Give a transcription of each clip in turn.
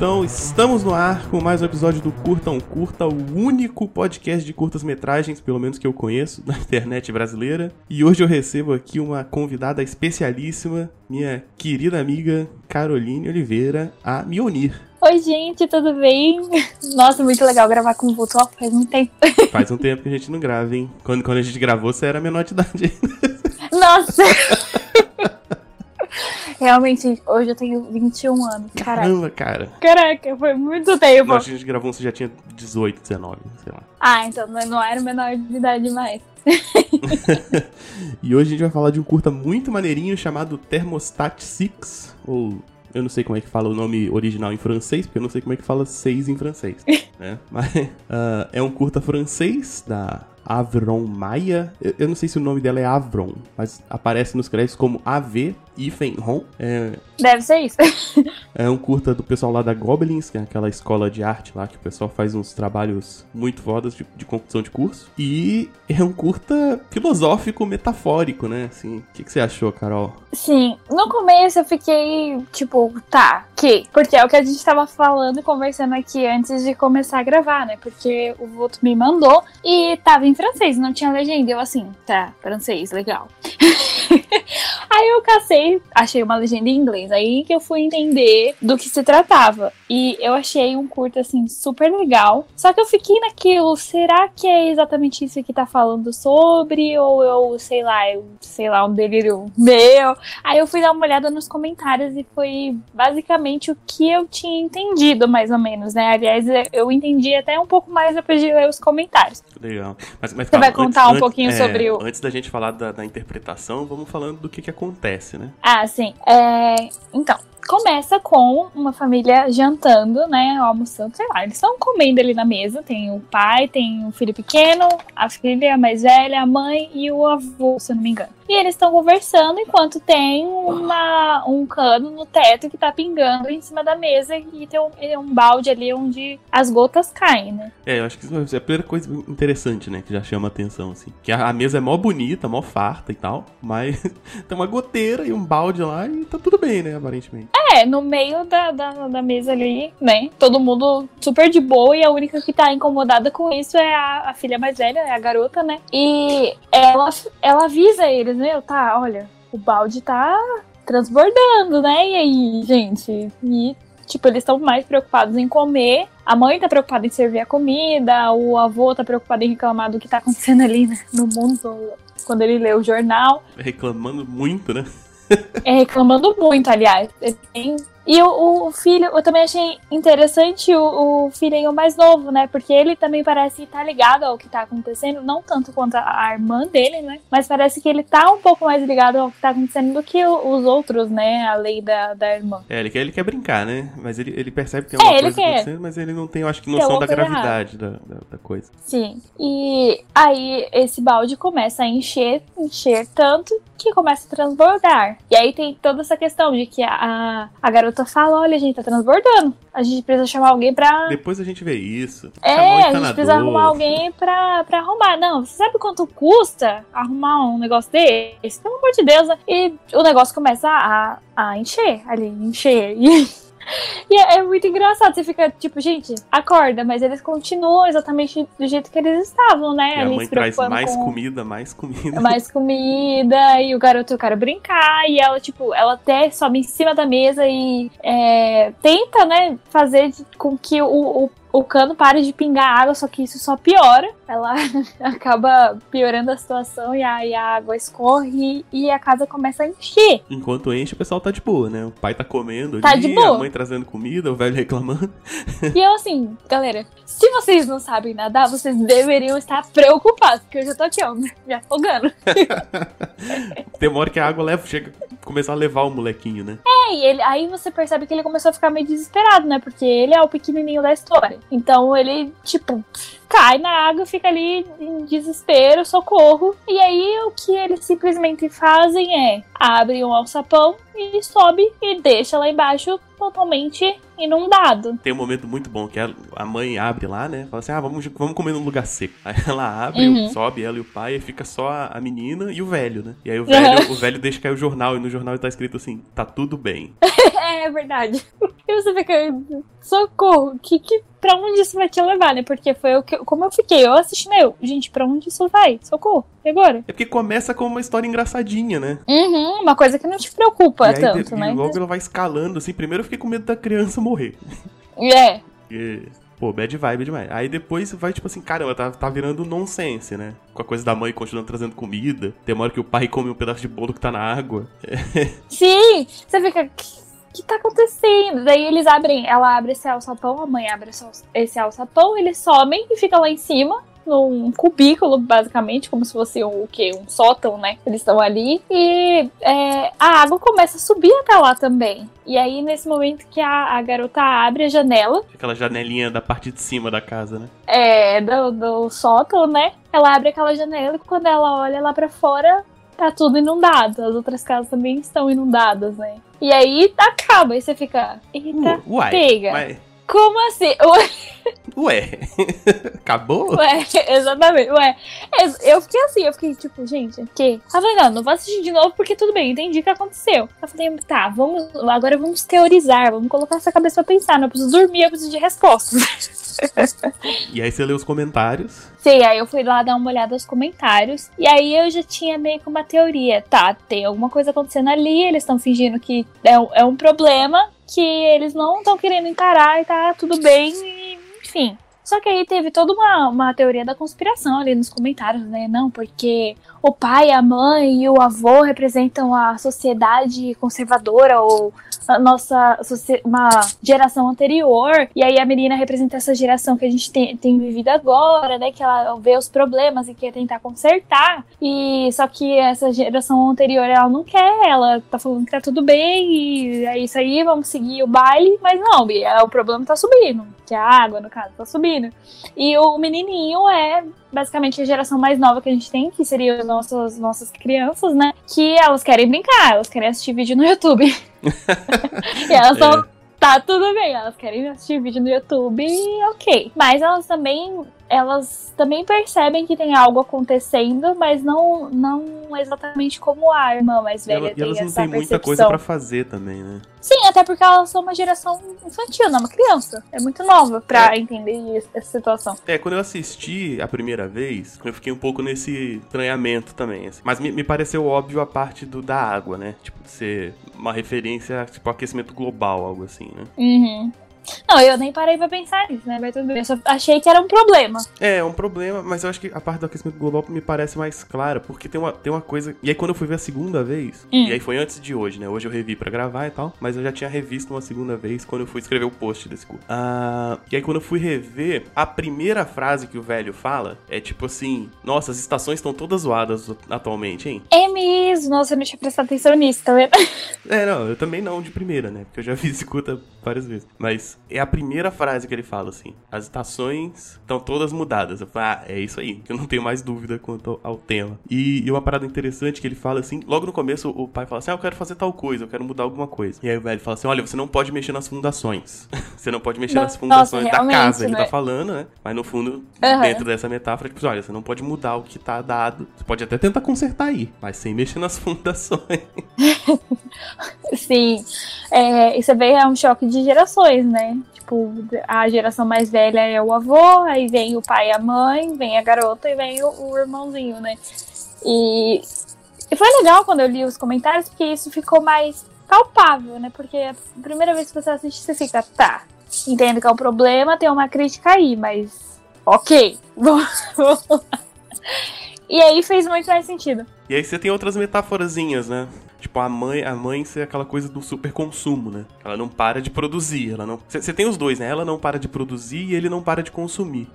Então, estamos no ar com mais um episódio do Curta um Curta, o único podcast de curtas-metragens, pelo menos que eu conheço, na internet brasileira. E hoje eu recebo aqui uma convidada especialíssima, minha querida amiga Caroline Oliveira, a Mionir. Oi, gente, tudo bem? Nossa, muito legal gravar com o Vulto. Faz muito tempo. Faz um tempo que a gente não grava, hein? Quando, quando a gente gravou, você era menor de idade ainda. Nossa! Realmente, hoje eu tenho 21 anos. Caraca. Caramba, cara. Caraca, foi muito tempo. Nós a gente gravou, você já tinha 18, 19, sei lá. Ah, então não era menor de idade mais. e hoje a gente vai falar de um curta muito maneirinho chamado Thermostat 6, ou eu não sei como é que fala o nome original em francês, porque eu não sei como é que fala 6 em francês. né? Mas uh, é um curta francês da Avron Maia. Eu, eu, não sei se o nome dela é Avron, mas aparece nos créditos como AV Ifenron. É, Deve ser isso. é um curta do pessoal lá da Goblins, que é aquela escola de arte lá que o pessoal faz uns trabalhos muito fodas de, de conclusão de curso. E é um curta filosófico, metafórico, né? Assim, o que, que você achou, Carol? Sim, no começo eu fiquei tipo, tá, que? Porque é o que a gente tava falando e conversando aqui antes de começar a gravar, né? Porque o Voto me mandou e tava em francês, não tinha legenda. Eu assim, tá, francês, legal. Aí eu cacei, achei uma legenda em inglês. Aí que eu fui entender do que se tratava. E eu achei um curto, assim, super legal. Só que eu fiquei naquilo, será que é exatamente isso que tá falando sobre? Ou eu, sei lá, eu, sei lá, um delírio meu. Aí eu fui dar uma olhada nos comentários e foi basicamente o que eu tinha entendido, mais ou menos, né? Aliás, eu entendi até um pouco mais depois de ler os comentários. Legal. Mas, mas Você calma, vai contar antes, um pouquinho é, sobre o. Antes da gente falar da, da interpretação, vamos falando do que, que acontece, né? Ah, sim. É... Então, começa com uma família jantando, né? Almoçando, sei lá. Eles estão comendo ali na mesa. Tem o pai, tem o filho pequeno, a filha mais velha, a mãe e o avô, se eu não me engano. E eles estão conversando enquanto tem uma, um cano no teto que tá pingando em cima da mesa e tem um, um balde ali onde as gotas caem, né? É, eu acho que isso é a primeira coisa interessante, né? Que já chama atenção, assim. Que a, a mesa é mó bonita, mó farta e tal, mas tem uma goteira e um balde lá e tá tudo bem, né? Aparentemente. É, no meio da, da, da mesa ali, né? Todo mundo super de boa e a única que tá incomodada com isso é a, a filha mais velha, é a garota, né? E ela, ela avisa eles, meu, tá, olha, o balde tá transbordando, né? E aí, gente? E, tipo, eles estão mais preocupados em comer. A mãe tá preocupada em servir a comida, o avô tá preocupado em reclamar do que tá acontecendo ali né, no mundo quando ele lê o jornal. Reclamando muito, né? É, reclamando muito, aliás. Ele tem e o, o, filho, eu também achei interessante o, o filhinho mais novo, né? Porque ele também parece estar tá ligado ao que tá acontecendo, não tanto quanto a, a, irmã dele, né? Mas parece que ele tá um pouco mais ligado ao que tá acontecendo do que o, os outros, né? A lei da, da irmã. É, ele quer, ele quer brincar, né? Mas ele, ele percebe que tem alguma é, coisa quer. acontecendo, mas ele não tem, eu acho que, noção da gravidade da, da, da, coisa. Sim. E aí esse balde começa a encher, encher tanto que começa a transbordar. E aí tem toda essa questão de que a, a garota garota fala: olha, gente, tá transbordando. A gente precisa chamar alguém pra. Depois a gente vê isso. É, a gente precisa arrumar alguém pra, pra arrumar. Não, você sabe quanto custa arrumar um negócio desse? Pelo amor de Deus, né? E o negócio começa a, a encher ali, encher. E e é, é, muito engraçado, você fica tipo, gente, acorda, mas eles continuam exatamente do jeito que eles estavam, né? E a mãe traz mais com... comida, mais comida. Mais comida, e o garoto, eu quero brincar, e ela, tipo, ela até sobe em cima da mesa e é, tenta, né, fazer com que o, o o cano para de pingar água, só que isso só piora. Ela acaba piorando a situação e aí a água escorre e a casa começa a encher. Enquanto enche, o pessoal tá de boa, né? O pai tá comendo tá ali, de boa. a mãe trazendo comida, o velho reclamando. E eu assim, galera, se vocês não sabem nadar, vocês deveriam estar preocupados, porque eu já tô aqui, ó, me afogando. Demora que a água leva, chega começar a levar o molequinho, né? É, e ele, aí você percebe que ele começou a ficar meio desesperado, né? Porque ele é o pequenininho da história. Então ele, tipo, cai na água, fica ali em desespero, socorro. E aí o que eles simplesmente fazem é abrem um alçapão e sobe e deixa lá embaixo totalmente inundado. Tem um momento muito bom que a mãe abre lá, né? Fala assim: ah, vamos, vamos comer num lugar seco. Aí ela abre, uhum. sobe ela e o pai, e fica só a menina e o velho, né? E aí o velho, uhum. o velho deixa cair o jornal, e no jornal tá escrito assim: tá tudo bem. é, é verdade. E você fica, socorro, que, que, pra onde isso vai te levar, né? Porque foi o que, como eu fiquei, eu assistindo, eu, gente, pra onde isso vai? Socorro, e agora? É porque começa com uma história engraçadinha, né? Uhum, uma coisa que não te preocupa e aí, tanto, de, né? E logo ela vai escalando, assim, primeiro eu fiquei com medo da criança morrer. É. Porque, pô, bad vibe demais. Aí depois vai, tipo assim, caramba, tá, tá virando nonsense, né? Com a coisa da mãe continuando trazendo comida. Tem uma hora que o pai come um pedaço de bolo que tá na água. Sim, você fica. O que, tá acontecendo? Daí eles abrem, ela abre esse alçapão, a mãe abre esse alçapão, eles sobem e fica lá em cima num cubículo, basicamente, como se fosse um, o quê? Um sótão, né? Eles estão ali. E é, a água começa a subir até lá também. E aí, nesse momento que a, a, garota abre a janela. Aquela janelinha da parte de cima da casa, né? É, do, do sótão, né? Ela abre aquela janela e quando ela olha lá para fora, tá tudo inundado. As outras casas também estão inundadas, né? E aí acaba, e você fica. Eita, uai, pega. Uai. Como assim? Ué, acabou? Ué, exatamente. Ué, eu fiquei assim, eu fiquei tipo, gente, que? Ah, não, não vou assistir de novo porque tudo bem, entendi o que aconteceu. Eu falei, tá, vamos, agora vamos teorizar, vamos colocar essa cabeça pra pensar, não eu preciso dormir, eu preciso de respostas. e aí você leu os comentários? Sim, aí eu fui lá dar uma olhada nos comentários. E aí eu já tinha meio que uma teoria. Tá, tem alguma coisa acontecendo ali, eles estão fingindo que é um, é um problema que eles não estão querendo encarar e tá tudo bem, e, enfim. Só que aí teve toda uma, uma teoria da conspiração ali nos comentários, né? Não, porque o pai, a mãe e o avô representam a sociedade conservadora ou a nossa uma geração anterior. E aí a menina representa essa geração que a gente tem, tem vivido agora, né? Que ela vê os problemas e quer tentar consertar. E só que essa geração anterior ela não quer, ela tá falando que tá tudo bem e é isso aí, vamos seguir o baile, mas não, o problema tá subindo, que a água, no caso, tá subindo. E o menininho é basicamente a geração mais nova que a gente tem, que seria as nossas, nossas crianças, né? Que elas querem brincar, elas querem assistir vídeo no YouTube. E elas estão. É. Tá tudo bem, elas querem assistir vídeo no YouTube, ok. Mas elas também elas também percebem que tem algo acontecendo, mas não, não exatamente como a irmã mais velha Ela, tem e elas não têm muita coisa para fazer também, né? Sim, até porque elas são uma geração infantil, não uma criança. É muito nova pra É. entender essa situação. É, quando eu assisti a primeira vez, eu fiquei um pouco nesse estranhamento também. assim. Mas me, me pareceu óbvio a parte do da água, né? Tipo, de ser uma referência, tipo, aquecimento global, algo assim, né? Uhum. Não, eu nem parei pra pensar nisso, né? Mas tudo bem. Eu só achei que era um problema. É, é um problema, mas eu acho que a parte do aquecimento global me parece mais clara, porque tem uma, tem uma coisa. E aí, quando eu fui ver a segunda vez, Hum. e aí foi antes de hoje, né? Hoje eu revi pra gravar e tal, mas eu já tinha revisto uma segunda vez quando eu fui escrever o post desse curso. Ah, e aí, quando eu fui rever, a primeira frase que o velho fala é tipo assim: Nossa, as estações estão todas zoadas atualmente, hein? É mesmo. Nossa, eu não tinha prestado atenção nisso, tá vendo? É, não, eu também não de primeira, né? Porque eu já vi esse curta várias vezes. Mas é a primeira frase que ele fala, assim. As estações estão todas mudadas. Eu falo, ah, é isso aí. que Eu não tenho mais dúvida quanto ao tema. E, e uma parada interessante que ele fala assim, logo no começo o pai fala assim, ah, eu quero fazer tal coisa, eu quero mudar alguma coisa. E aí o velho fala assim, olha, você não pode mexer nas fundações. você não pode mexer nas Nossa, fundações da casa. Ele né? tá falando, né? Mas no fundo, Aham. dentro dessa metáfora, tipo, olha, você não pode mudar o que tá dado. Você pode até tentar consertar aí, mas sem mexer nas fundações. Sim. É, você vê, é um choque de gerações, né? Tipo, a geração mais velha é o avô, aí vem o pai e a mãe, vem a garota e vem o, o irmãozinho, né? E, e foi legal quando eu li os comentários, porque isso ficou mais palpável, né? Porque a primeira vez que você assiste, você fica, tá, entendo que é um problema, tem uma crítica aí, mas ok. vamos lá. E aí fez muito mais sentido. E aí você tem outras metáforazinhas, né? Tipo, a mãe, a mãe ser aquela coisa do super consumo, né? Ela não para de produzir, ela não. Você tem os dois, né? Ela não para de produzir e ele não para de consumir.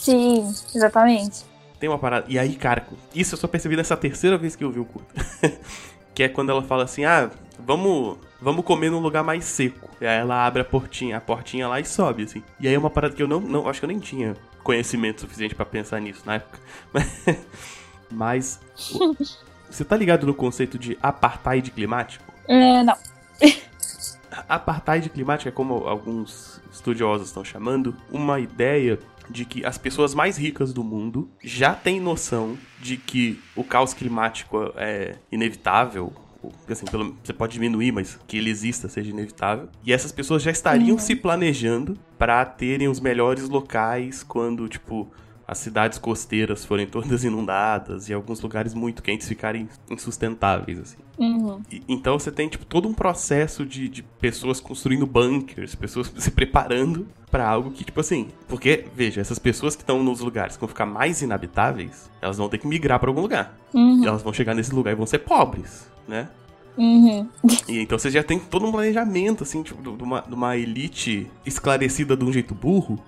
Sim, exatamente. Tem uma parada. E aí, cara, isso eu só percebi nessa terceira vez que eu vi o curto. que é quando ela fala assim: "Ah, vamos Vamos comer num lugar mais seco. E aí ela abre a portinha, a portinha lá e sobe, assim. E aí é uma parada que eu não, não acho que eu nem tinha conhecimento suficiente pra pensar nisso na época. Mas você tá ligado no conceito de apartheid climático? É, não. Apartheid climático é como alguns estudiosos estão chamando, uma ideia de que as pessoas mais ricas do mundo já têm noção de que o caos climático é inevitável assim, pelo, você pode diminuir, mas que ele exista seja inevitável. E essas pessoas já estariam se planejando para terem os melhores locais quando, tipo, as cidades costeiras forem todas inundadas e alguns lugares muito quentes ficarem insustentáveis, assim. Uhum. E- então você tem, tipo, todo um processo de, de pessoas construindo bunkers, pessoas se preparando pra algo que, tipo assim... Porque, veja, essas pessoas que estão nos lugares que vão ficar mais inabitáveis, elas vão ter que migrar pra algum lugar. Uhum. Elas vão chegar nesse lugar e vão ser pobres, né? Uhum. E então você já tem todo um planejamento, assim, tipo, de uma, de uma elite esclarecida de um jeito burro.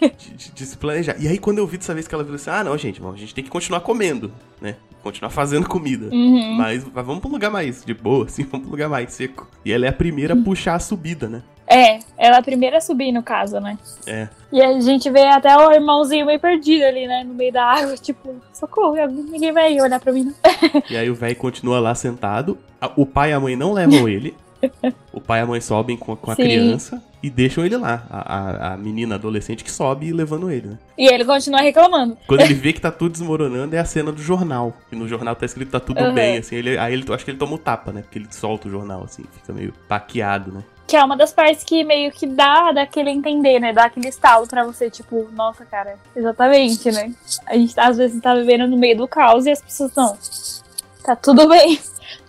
De, de- se planejar. E aí, quando eu vi dessa vez que ela falou assim: ah, não, gente, bom, a gente tem que continuar comendo, né? Continuar fazendo comida. Uhum. Mas, mas vamos pra um lugar mais de boa, assim, vamos pra um lugar mais seco. E ela é a primeira a puxar a subida, né? É, ela é a primeira a subir, no caso, né? É. E a gente vê até o irmãozinho meio perdido ali, né? No meio da água, tipo, socorro, ninguém vai olhar pra mim, não. E aí o velho continua lá sentado. O pai e a mãe não levam ele. O pai e a mãe sobem com, com a Sim. criança e deixam ele lá. A, a, a menina adolescente que sobe e levando ele, né? E ele continua reclamando. Quando ele vê que tá tudo desmoronando, é a cena do jornal. E no jornal tá escrito tá tudo Uhum. bem, assim. Ele, aí ele, acho que ele toma o tapa, né? Porque ele solta o jornal, assim. Fica meio baqueado, né? Que é uma das partes que meio que dá daquele entender, né? Dá aquele estalo pra você, tipo, nossa, cara, exatamente, né? A gente às vezes tá vivendo no meio do caos e as pessoas não. Tá tudo bem.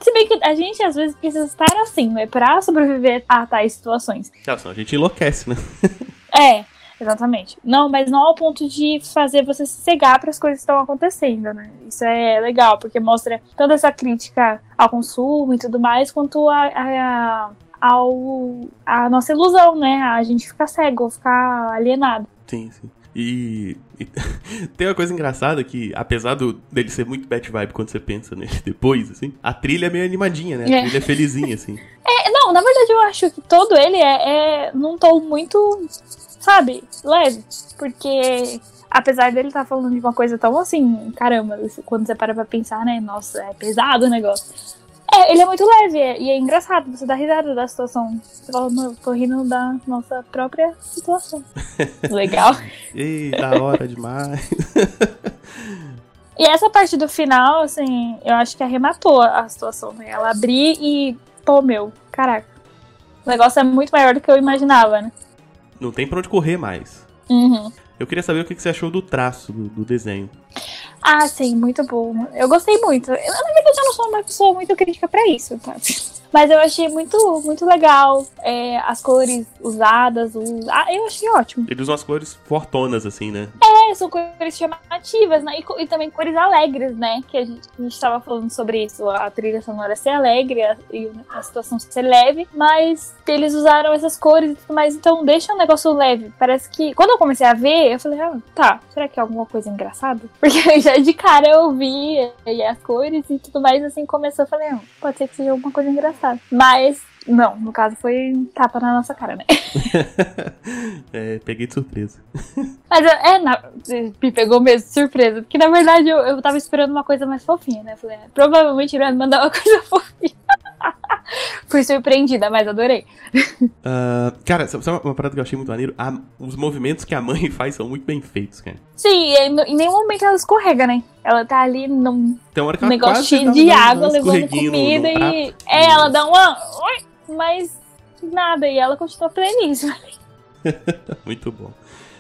Se bem que a gente às vezes precisa estar assim, né? Pra sobreviver a tais situações. Claro, senão a gente enlouquece, né? É, exatamente. Não, mas não ao ponto de fazer você se cegar para as coisas que estão acontecendo, né? Isso é legal, porque mostra tanto essa crítica ao consumo e tudo mais, quanto a, a, ao, a nossa ilusão, né? A gente ficar cego, ficar alienado. Sim, sim. E, e tem uma coisa engraçada que, apesar do, dele ser muito bad vibe quando você pensa nele depois, assim, a trilha é meio animadinha, né? A É. trilha é felizinha, assim. É, não, na verdade eu acho que todo ele é, é num tom muito, sabe, leve. Porque apesar dele estar falando de uma coisa tão assim, caramba, quando você para pra pensar, né? Nossa, é pesado o negócio. É, ele é muito leve é- e é engraçado, você dá risada da situação. Você fala, mano, tô rindo da nossa própria situação. Legal. Ei, da hora demais. E essa parte do final, assim, eu acho que arrematou a situação, né? Ela abrir e, pô, meu, caraca. O negócio é muito maior do que eu imaginava, né? Não tem pra onde correr mais. Uhum. Eu queria saber o que que você achou do traço do, do desenho. Ah, sim, muito bom. Eu gostei muito. Eu, na verdade, eu não sou uma pessoa muito crítica pra isso, tá? Mas eu achei muito, muito legal. é, as cores usadas. O... Ah, eu achei ótimo. Eles usam as cores fortonas, assim, né? É, são cores chamativas, né? E, e também cores alegres, né? Que a gente, a gente tava falando sobre isso. A trilha sonora ser alegre a, e a situação ser leve. Mas eles usaram essas cores e tudo mais. Então deixa um negócio leve. Parece que. Quando eu comecei a ver, eu falei, ah, tá. Será que é alguma coisa engraçada? Porque já de cara eu vi e as cores e tudo mais. Assim começou. Eu falei, ah, pode ser que seja alguma coisa engraçada. Mas. Não, no caso foi tapa na nossa cara, né? é, peguei de surpresa. Mas é, na- me pegou mesmo de surpresa. Porque na verdade eu, eu tava esperando uma coisa mais fofinha, né? Falei, é, provavelmente ele vai mandar uma coisa fofinha. Fui surpreendida, mas adorei. Ah, cara, sabe uma parada que eu achei muito maneiro? A- os movimentos que a mãe faz são muito bem feitos, cara. Sim, e em nenhum momento ela escorrega, né? Ela tá ali num um cheio dá de água, levando escorreguinho no- comida no e. É, ela dá uma. Mas nada, e ela continua pleníssima. Muito bom.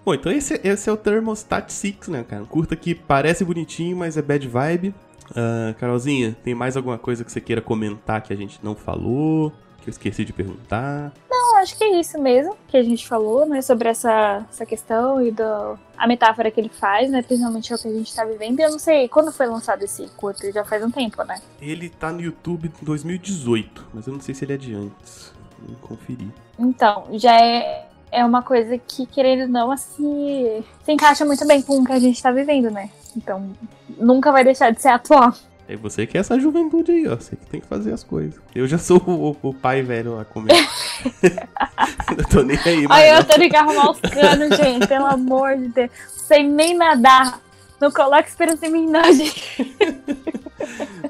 Bom, então esse, esse é o Thermostat 6, né, cara? Um curta que parece bonitinho, mas é bad vibe. Ah, Carolzinha, tem mais alguma coisa que você queira comentar que a gente não falou? Que eu esqueci de perguntar? Não, acho que é isso mesmo que a gente falou, né? Sobre essa, essa questão e do, a metáfora que ele faz, né? Principalmente é o que a gente tá vivendo. E eu não sei quando foi lançado esse curto, já faz um tempo, né? Ele tá no YouTube em 2018, mas eu não sei se ele é de antes. Vou conferir. Então, já é, é uma coisa que, querendo ou não, assim, se encaixa muito bem com o que a gente tá vivendo, né? Então, nunca vai deixar de ser atual. É você que é essa juventude aí, ó. Você que tem que fazer as coisas. Eu já sou o, o pai velho lá comer. eu tô nem aí, mas. Olha, eu tendo que arrumar os canos, gente, pelo amor de Deus. Sem nem nadar. Não coloque esperança em mim, não, gente.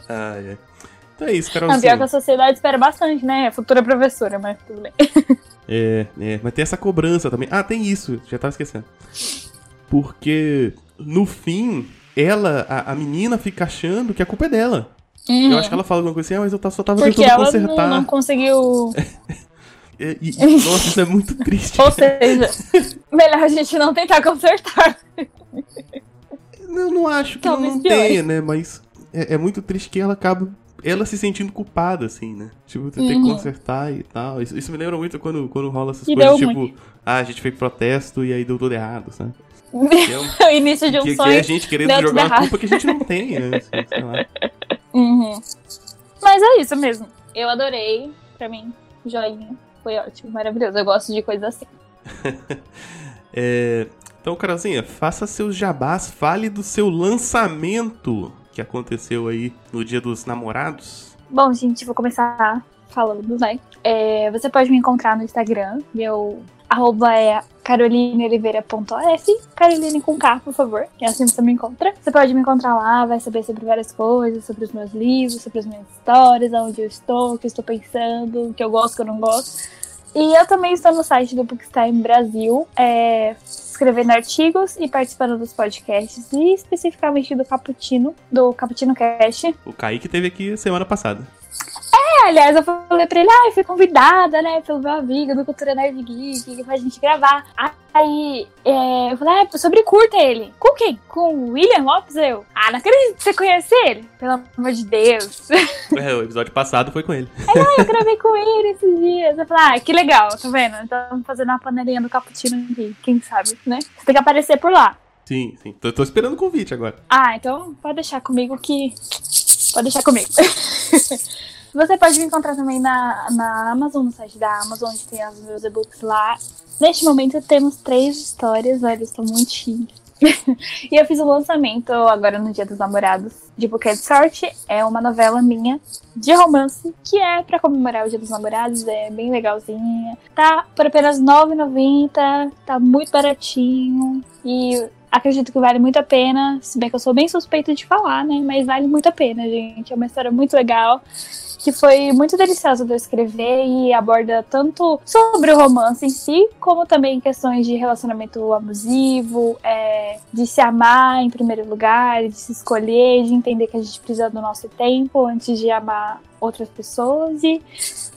Ah, é. Então é isso, Não, Carolzinha. pior que a sociedade espera bastante, né? Futura professora, mas tudo bem. É, é, mas tem essa cobrança também. Ah, tem isso, já tava esquecendo. Porque no fim, ela, a, a menina fica achando que a culpa é dela. Uhum. Eu acho que ela fala alguma coisa assim, ah, mas eu só tava Porque tentando ela consertar. não, não conseguiu. E- e- e- nossa, isso é muito triste. Ou seja, melhor a gente não tentar consertar. Eu não acho que Talvez não pior. tenha, né? Mas é, é muito triste que ela acaba. Ela se sentindo culpada, assim, né? Tipo, tem que Uhum. consertar e tal. Isso, isso me lembra muito quando, quando rola essas E coisas, tipo, ah, a gente fez protesto e aí deu tudo errado, sabe? Que é, o início de um que, que sonho. é a gente querendo jogar uma errado. culpa que a gente não tem, né? Sei lá. Uhum. Mas é isso mesmo. Eu adorei. Pra mim, joinha. Foi ótimo, maravilhoso. Eu gosto de coisas assim. É, então, Carolzinha, faça seus jabás, fale do seu lançamento que aconteceu aí no dia dos namorados. Bom, gente, vou começar falando, né? É, você pode me encontrar no Instagram. Meu arroba é carolineoliveira.f. Caroline com K, por favor. Que é assim você me encontra. Você pode me encontrar lá, vai saber sobre várias coisas, sobre os meus livros, sobre as minhas histórias, aonde eu estou, o que eu estou pensando, o que eu gosto, o que eu não gosto. E eu também estou no site do Bookstime Brasil, é, escrevendo artigos e participando dos podcasts, e especificamente do Caputino, do Caputino Cast, O Kaique teve aqui semana passada. Aliás, eu falei pra ele, ah, eu fui convidada, né, pelo meu amigo do Cultura Nerd Geek pra gente gravar. Aí, é, eu falei, ah, sobre curta ele. Com quem? Com o William Lopes? Eu, ah, não acredito que você conhece ele. Pelo amor de Deus. É, o episódio passado foi com ele. eu gravei com ele esses dias. Eu falei, ah, que legal, tá vendo? Então, fazendo uma panelinha do cappuccino aqui, quem sabe, né? Você tem que aparecer por lá. Sim, sim. Tô, tô esperando o convite agora. Ah, então pode deixar comigo que. Pode deixar comigo. Você pode me encontrar também na, na Amazon, no site da Amazon, onde tem os meus e-books lá. Neste momento temos três histórias, olha, eu estou muito chique. e eu fiz o lançamento agora no Dia dos Namorados de Buquê de Sorte. É uma novela minha de romance que é pra comemorar o Dia dos Namorados. É bem legalzinha. Tá por apenas R$ 9,90. Tá muito baratinho. E acredito que vale muito a pena. Se bem que eu sou bem suspeita de falar, né? Mas vale muito a pena, gente. É uma história muito legal. Que foi muito deliciosa de eu escrever e aborda tanto sobre o romance em si, como também questões de relacionamento abusivo, é, de se amar em primeiro lugar, de se escolher, de entender que a gente precisa do nosso tempo antes de amar outras pessoas. E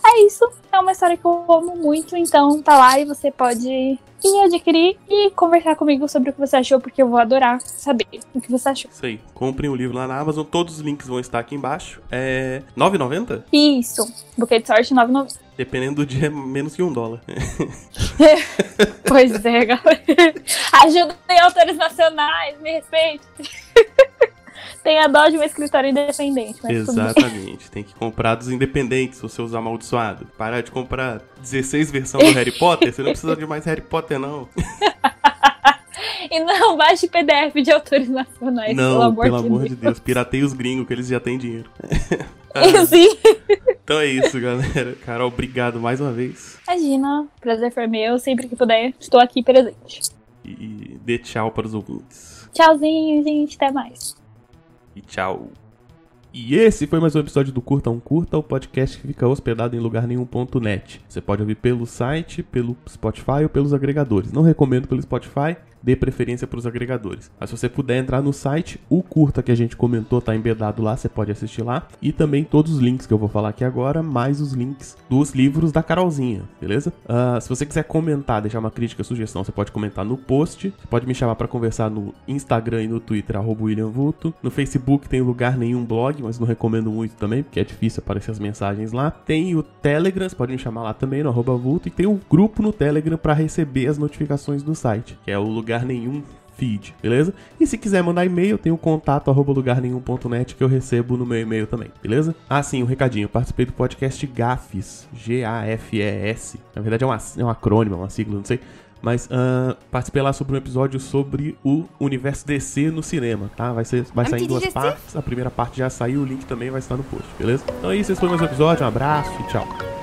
é isso. É uma história que eu amo muito, então tá lá e você pode ir adquirir e conversar comigo sobre o que você achou, porque eu vou adorar saber o que você achou. Isso aí. Comprem o livro lá na Amazon. Todos os links vão estar aqui embaixo. É. R$ 9,90? Isso. Buquê de sorte 9,90. Dependendo do dia, é menos que um dólar. Pois é, galera. Ajudem autores nacionais, me respeite. Tenha dó de um escritório independente. Exatamente. Tem que comprar dos independentes, os seus amaldiçoados. Parar de comprar 16 versões do Harry Potter. Você não precisa de mais Harry Potter, não. E não baixe PDF de autores nacionais, pelo não, amor, pelo de, amor Deus. de Deus. Pirateia os gringos, que eles já têm dinheiro. Eu sim. Então é isso, galera. Carol, obrigado mais uma vez. Imagina, prazer foi meu. Sempre que puder, estou aqui presente. E dê tchau para os ouvintes. Tchauzinho, gente. Até mais. E tchau. E esse foi mais um episódio do Curta um Curta, o podcast que fica hospedado em lugar nenhum.net. Você pode ouvir pelo site, pelo Spotify ou pelos agregadores. Não recomendo pelo Spotify, dê preferência para os agregadores. Mas se você puder entrar no site, o curta que a gente comentou tá embedado lá, você pode assistir lá. E também todos os links que eu vou falar aqui agora, mais os links dos livros da Carolzinha, beleza? Ah, se você quiser comentar, deixar uma crítica, sugestão, você pode comentar no post. Você pode me chamar para conversar no Instagram e no Twitter, arroba William. No Facebook tem lugar nenhum blog, mas não recomendo muito também, porque é difícil aparecer as mensagens lá. Tem o Telegram, você pode me chamar lá também, no arroba Vulto. E tem o grupo no Telegram para receber as notificações do site, que é o lugar nenhum feed, beleza? E se quiser mandar e-mail, tem o contato arroba lugarnenhum.net que eu recebo no meu e-mail também, beleza? Ah, sim, um recadinho. Eu participei do podcast GAFES, G-A-F-E-S. Na verdade é, uma, é um acrônimo, é uma sigla, não sei. Mas ah, participei lá sobre um episódio sobre o universo DC no cinema, tá? Vai, ser, vai sair em duas partes. A primeira parte já saiu, o link também vai estar no post, beleza? Então é isso, esse foi mais um episódio. Um abraço e tchau.